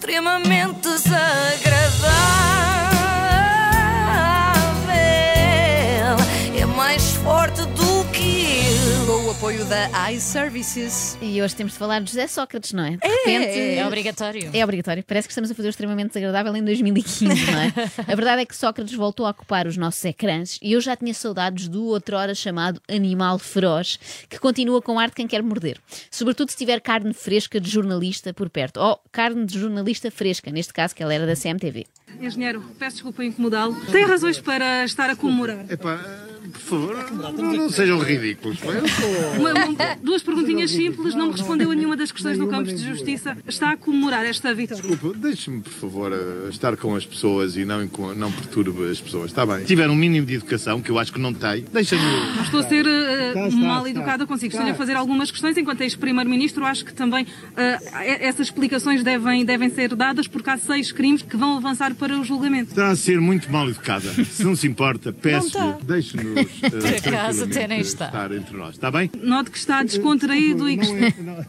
extremamente desagradável. Da iServices. E hoje temos de falar de José Sócrates, não é? De repente, é obrigatório. É obrigatório. Parece que estamos a fazer o extremamente desagradável em 2015, não é? a verdade é que Sócrates voltou a ocupar os nossos ecrãs e eu já tinha saudades do outrora chamado Animal Feroz, que continua com ar de quem quer morder. Sobretudo se tiver carne fresca de jornalista por perto. Ou carne de jornalista fresca, neste caso, que ela era da CMTV. Engenheiro, peço desculpa incomodá-lo. Tem razões para estar a comemorar? Epá, por favor, não, não sejam ridículos. Uma- duas perguntinhas simples, não me respondeu a nenhuma das questões do campo de justiça. Está a comemorar esta vitória? Desculpa, deixe-me, por favor, estar com as pessoas e não, não perturbe as pessoas. Está bem. Se tiver um mínimo de educação, que eu acho que não tem, deixa-me. Não estou a ser eh, mal educada consigo. Estou-lhe a fazer algumas questões. Enquanto ex-primeiro-ministro, acho que também e- essas explicações devem, devem ser dadas, porque há seis crimes que vão avançar para o julgamento. Está a ser muito mal educada. Se não se importa, peço-lhe, deixe-nos eh, acaso, até nem tranquilamente está. estar entre nós. Está bem? Note que está descontraído e que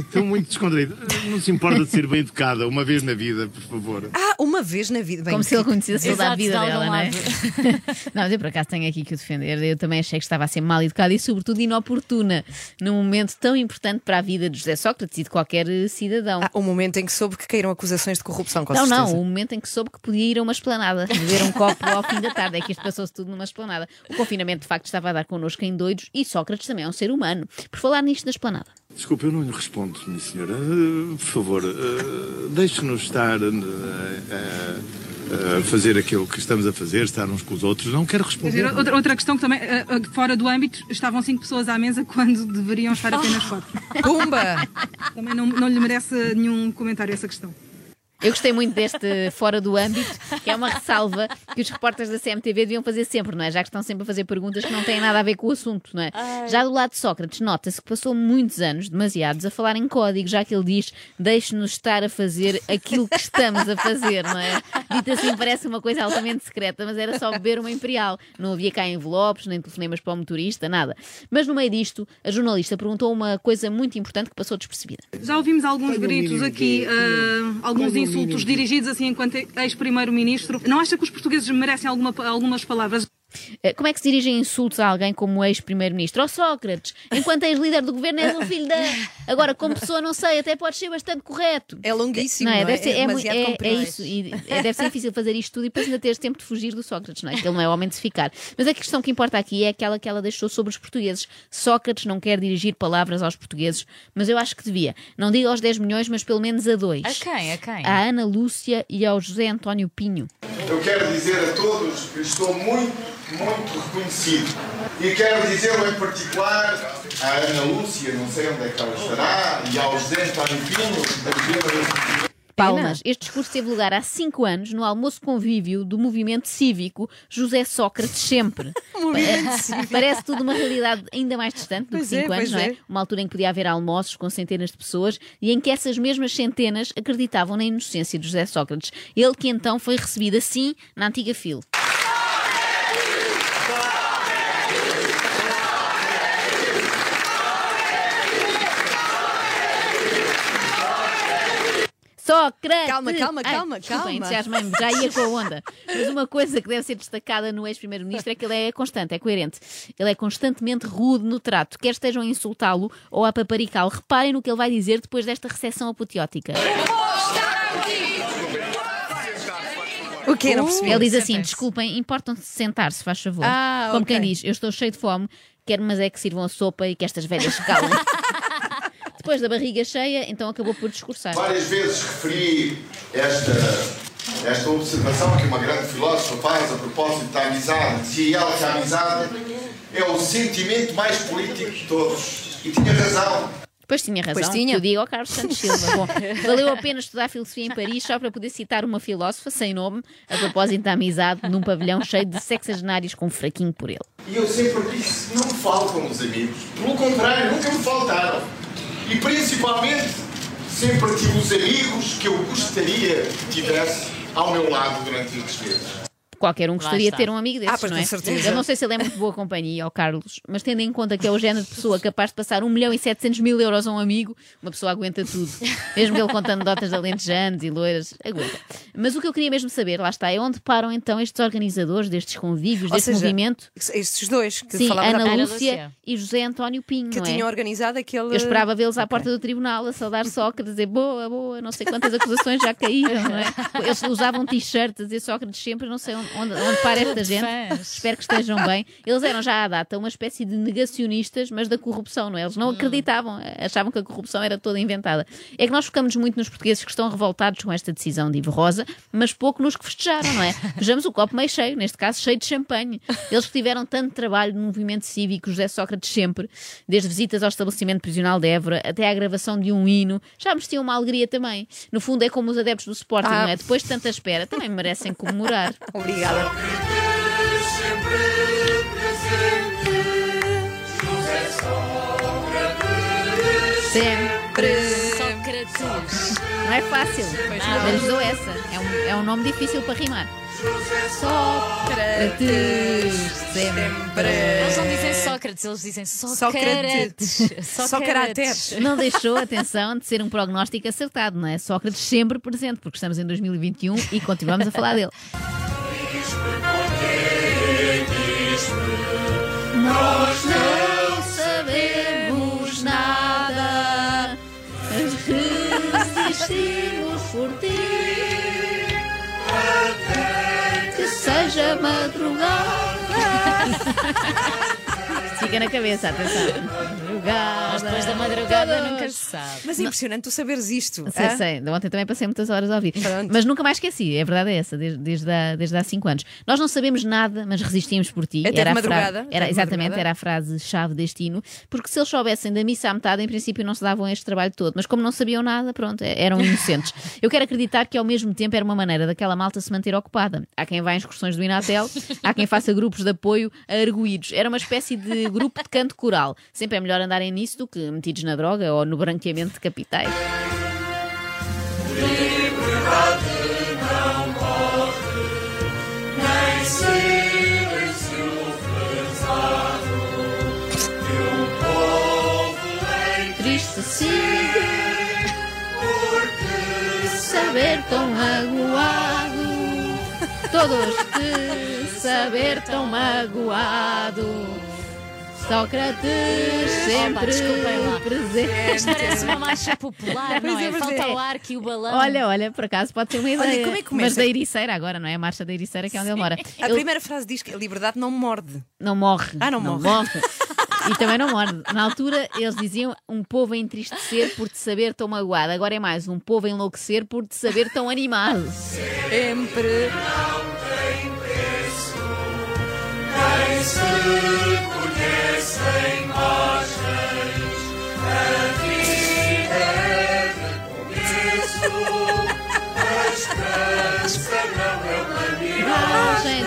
Estou muito descontraído. Não se importa de ser bem educada uma vez na vida, por favor. Ah, uma vez na vida. Bem, Como se ele conhecesse toda a vida dela, não é? não, mas eu por acaso tenho aqui que o defender. Eu também achei que estava a ser mal educada e, sobretudo, inoportuna num momento tão importante para a vida de José Sócrates e de qualquer eh, cidadão. Ah, o momento em que soube que caíram acusações de corrupção, com não, certeza. não, o momento em que soube que podia ir a uma esplanada, beber um copo ao fim da tarde. É que isto passou-se tudo numa esplanada. O confinamento, de facto, estava a dar connosco em doidos e Sócrates também é um ser humano. Por falar nisto da esplanada. Desculpe, eu não lhe respondo, minha senhora. Eh, por favor, eh, deixe-nos estar eh, a fazer aquilo que estamos a fazer, estar uns com os outros. Não quero Quer responder. dizer, Outra, outra questão que também, fora do âmbito, estavam cinco pessoas à mesa quando deveriam estar apenas quatro. Pumba! Também não, não lhe merece nenhum comentário essa questão. Eu gostei muito deste fora do âmbito, que é uma ressalva que os repórteres da CMTV deviam fazer sempre, não é? Já que estão sempre a fazer perguntas que não têm nada a ver com o assunto, não é? Já do lado de Sócrates, nota-se que passou muitos anos, demasiados, a falar em código, já que ele diz: deixe-nos estar a fazer aquilo que estamos a fazer, não é? Dito assim, parece uma coisa altamente secreta, mas era só beber uma imperial. Não havia cá envelopes, nem telefonemas para o motorista, nada. Mas no meio disto, a jornalista perguntou uma coisa muito importante que passou despercebida. Já ouvimos alguns gritos aqui, ah, alguns insultos dirigidos assim enquanto ex-primeiro-ministro. Não acha que os portugueses merecem alguma- algumas palavras? Eh, Como é que se dirigem insultos a alguém como ex-primeiro-ministro? Ó Sócrates, enquanto ex-líder do governo és um filho da. Agora, como pessoa, não sei, até pode ser bastante correto. É longuíssimo, Não é? não é? Deve ser, É é, é- é isso. E é- deve ser difícil fazer isto tudo e depois ainda teres tempo de fugir do Sócrates, não é? Que ele não é homem de se ficar. Mas a questão que importa aqui é aquela que ela deixou sobre os portugueses. Sócrates não quer dirigir palavras aos portugueses, mas eu acho que devia. Não digo aos 10 milhões, mas pelo menos a dois. A quem? A quem? À Ana Lúcia e ao José António Pinho. Eu quero dizer a todos que estou muito, muito reconhecido. E quero dizê-lo em particular à Ana Lúcia, não sei onde é que ela estará, e ao José António Pinho, da Vila Palmas. Este discurso teve lugar há cinco anos no almoço convívio do movimento cívico José Sócrates Sempre. Pa- Parece tudo uma realidade ainda mais distante do que Pois é, cinco anos, pois não é? é. Uma altura em que podia haver almoços com centenas de pessoas e em que essas mesmas centenas acreditavam na inocência de José Sócrates. Ele que então foi recebido assim na antiga fila. Sócrates! Calma, calma, Ai, calma, desculpem, calma. entusiasmei-me, já ia com a onda. Mas uma coisa que deve ser destacada no ex-primeiro-ministro é que ele é constante, é coerente. Ele é constantemente rude no trato, quer estejam a insultá-lo ou a paparicá-lo. Reparem no que ele vai dizer depois desta recepção apoteótica. O quê? Não percebi. Ele diz assim: desculpem, importam-se sentar-se, faz favor. Ah, Como ok. quem diz, eu estou cheio de fome, quero mas é que sirvam a sopa e que estas velhas calem. Depois da barriga cheia, então acabou por discursar. Várias vezes referi esta, esta observação que uma grande filósofa faz a propósito da amizade. Dizia ela que a amizade é o sentimento mais político de todos. E tinha razão. Pois tinha razão, Pois tinha. que eu digo ao Carlos Santos Silva. Bom, valeu a pena estudar filosofia em Paris só para poder citar uma filósofa sem nome, a propósito da amizade, num pavilhão cheio de sexagenários com um fraquinho por ele. E eu sempre disse, não me faltam os amigos. Pelo contrário, nunca me faltaram. E principalmente, sempre tive os amigos que eu gostaria que tivesse ao meu lado durante estes meses. Qualquer um gostaria de ter um amigo desses, Ah, pois, não é? com certeza. Eu não sei se ele é muito boa companhia, ao Carlos, mas tendo em conta que é o género de pessoa capaz de passar 1 milhão e 700 mil euros a um amigo, uma pessoa aguenta tudo. Mesmo ele contando dotas de alentejanos e loiras, aguenta. Mas o que eu queria mesmo saber, lá está, é onde param então estes organizadores destes convívios, Ou deste seja, movimento? Estes dois que Sim, Ana Ana Lúcia Lúcia. e José António Pinho, que não é? tinham organizado aquele. Eu esperava vê-los à porta do tribunal a saudar Sócrates, dizer boa, boa, não sei quantas acusações já caíram, não é? Eles usavam t-shirts a dizer Sócrates sempre, não sei onde, onde, onde para esta gente. Fãs. Espero que estejam bem. Eles eram já à data uma espécie de negacionistas, mas da corrupção, não é? Eles não acreditavam, achavam que a corrupção era toda inventada. É que nós focamos muito nos portugueses que estão revoltados com esta decisão de Ivo Rosa, mas pouco nos que festejaram, não é? Vejamos o copo meio cheio, neste caso cheio de champanhe. Eles que tiveram tanto trabalho no movimento cívico, José Sócrates sempre, desde visitas ao estabelecimento prisional de Évora até à gravação de um hino, já mereciam uma alegria também. No fundo é como os adeptos do Sporting, Ah. não é? Depois de tanta espera, também merecem comemorar. Obrigada. Sempre. Sócrates. Não é fácil. não. Mas dou essa. É um, é um nome difícil para rimar. Sócrates. Sempre. Eles não dizem Sócrates, eles dizem Sócrates. Só caracteres. Não deixou, atenção, de ser um prognóstico acertado, não é? Sócrates sempre presente, porque estamos em 2021 e continuamos a falar dele. Por ti. Que seja madrugada. Fica na cabeça, atenção. Madrugada. Mas depois da madrugada Todos. nunca se sabe. Mas é impressionante tu saberes isto. Sei, hã? sei. De Ontem também passei muitas horas a ouvir. Pronto. Mas nunca mais esqueci. A verdade é essa, desde, desde, há, desde há cinco anos. Nós não sabemos nada, mas resistimos por ti. Até de era a madrugada, fra- até Era, de exatamente, madrugada. era a frase-chave deste hino. Porque se eles soubessem da missa à metade, em princípio não se davam este trabalho todo. Mas como não sabiam nada, pronto, é- eram inocentes. Eu quero acreditar que ao mesmo tempo era uma maneira daquela malta se manter ocupada. Há quem vá em excursões do Inatel, há quem faça grupos de apoio a arguídos. Era uma espécie de grupo de canto coral. Sempre é melhor andarem nisso do que metidos na droga ou no branqueamento de capitais. Entristecido por saber tão magoado. Todos de saber tão magoado. Sócrates sempre lá. presente. Parece uma marcha popular, não é? Pois é, pois Falta é. o arco e o balão. Olha, olha, por acaso pode ser uma Olha, ideia. como é? Mas da Ericeira agora, não é? A marcha da Ericeira que é onde ele mora. A Ele primeira frase diz que a liberdade não morde. não morre. Ah, não morre. E também não morre. Na altura eles diziam um povo a entristecer por te saber tão magoado. Agora é mais um povo a enlouquecer por te saber tão animado. Sempre.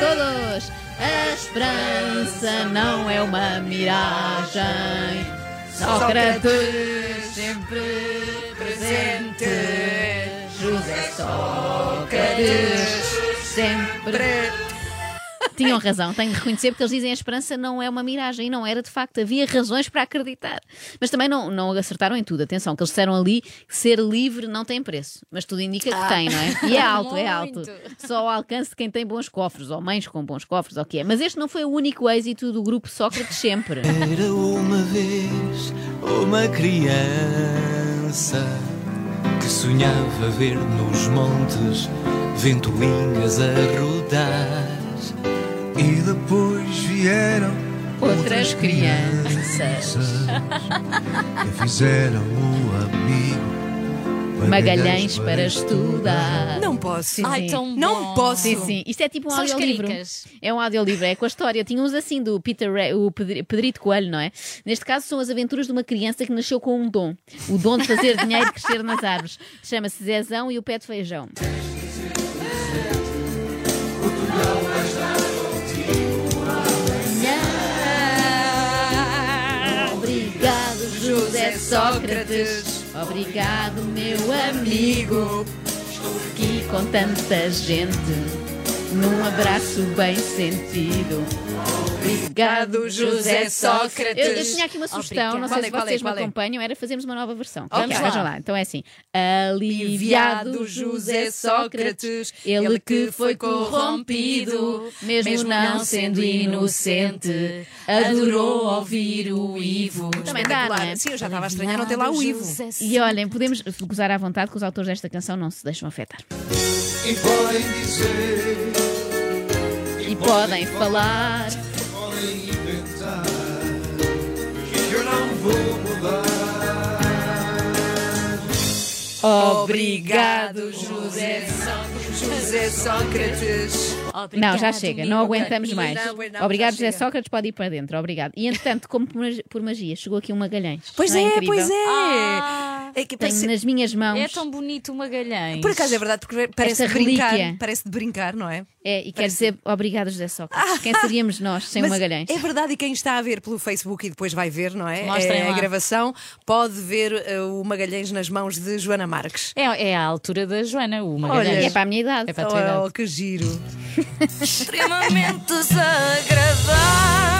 Todos! A esperança não é uma miragem. Sócrates sempre presente. José Sócrates sempre. Tinham razão, tenho de reconhecer, porque eles dizem a esperança não é uma miragem, e não era de facto, havia razões para acreditar. Mas também não, não acertaram em tudo. Atenção, que eles disseram ali que ser livre não tem preço, mas tudo indica que tem, não é? E é alto, é alto. Só ao alcance de quem tem bons cofres, ou mães com bons cofres, ou o que é. Mas este não foi o único êxito do grupo Sócrates sempre. Era uma vez uma criança que sonhava ver nos montes ventoinhas a rodar. E depois vieram Outras crianças. que fizeram o amigo Magalhães para estudar. Não posso. Ai, tão Não bom. posso. Sim, sim. Isto é tipo um São audiolivro. É um audiolivro, é com a história. Tinha uns assim do Peter Re- o Pedri- Pedrito Coelho, não é? Neste caso são as aventuras de uma criança que nasceu com um dom. O dom de fazer dinheiro crescer nas árvores. Chama-se Zezão e o pé de feijão. Sócrates. Obrigado, meu amigo. Estou aqui com tanta gente. num abraço bem sentido. Obrigado, José Sócrates. Eu, eu tinha aqui uma sugestão, não sei Qual é, se qual é, vocês qual me é? acompanham, era fazermos uma nova versão. Vamos Ok, lá. vejam lá. Então é assim: Aliviado José Sócrates, ele que foi corrompido, mesmo não sendo inocente, adorou ouvir o Ivo. Também dá, não é? Sim, eu já estava a estranhar não ter lá o Ivo. E olhem, podemos gozar à vontade que os autores desta canção não se deixam afetar. E podem dizer, E podem falar. Vou mudar. Obrigado, José José Sócrates. Não, já chega, não aguentamos mais. Não, não, Obrigado, José chega. Sócrates, pode ir para dentro, obrigado. E entretanto, como por mag- por magia, chegou aqui um Magalhães. Pois Não é, incrível? pois é. Ah, é que Tenho parece, nas minhas mãos. É tão bonito o Magalhães. Por acaso é verdade, porque parece de brincar. Parece de brincar, não é? É, e quer dizer obrigado, José Sócrates. Quem seríamos nós sem o Magalhães? É verdade, e quem está a ver pelo Facebook e depois vai ver, não é? Mostrem É a gravação, pode ver eh, o Magalhães nas mãos de Joana Marques. É, é a altura da Joana, o Magalhães. E é para a minha idade. É para a tua idade. Oh, que giro. extremamente desagradável.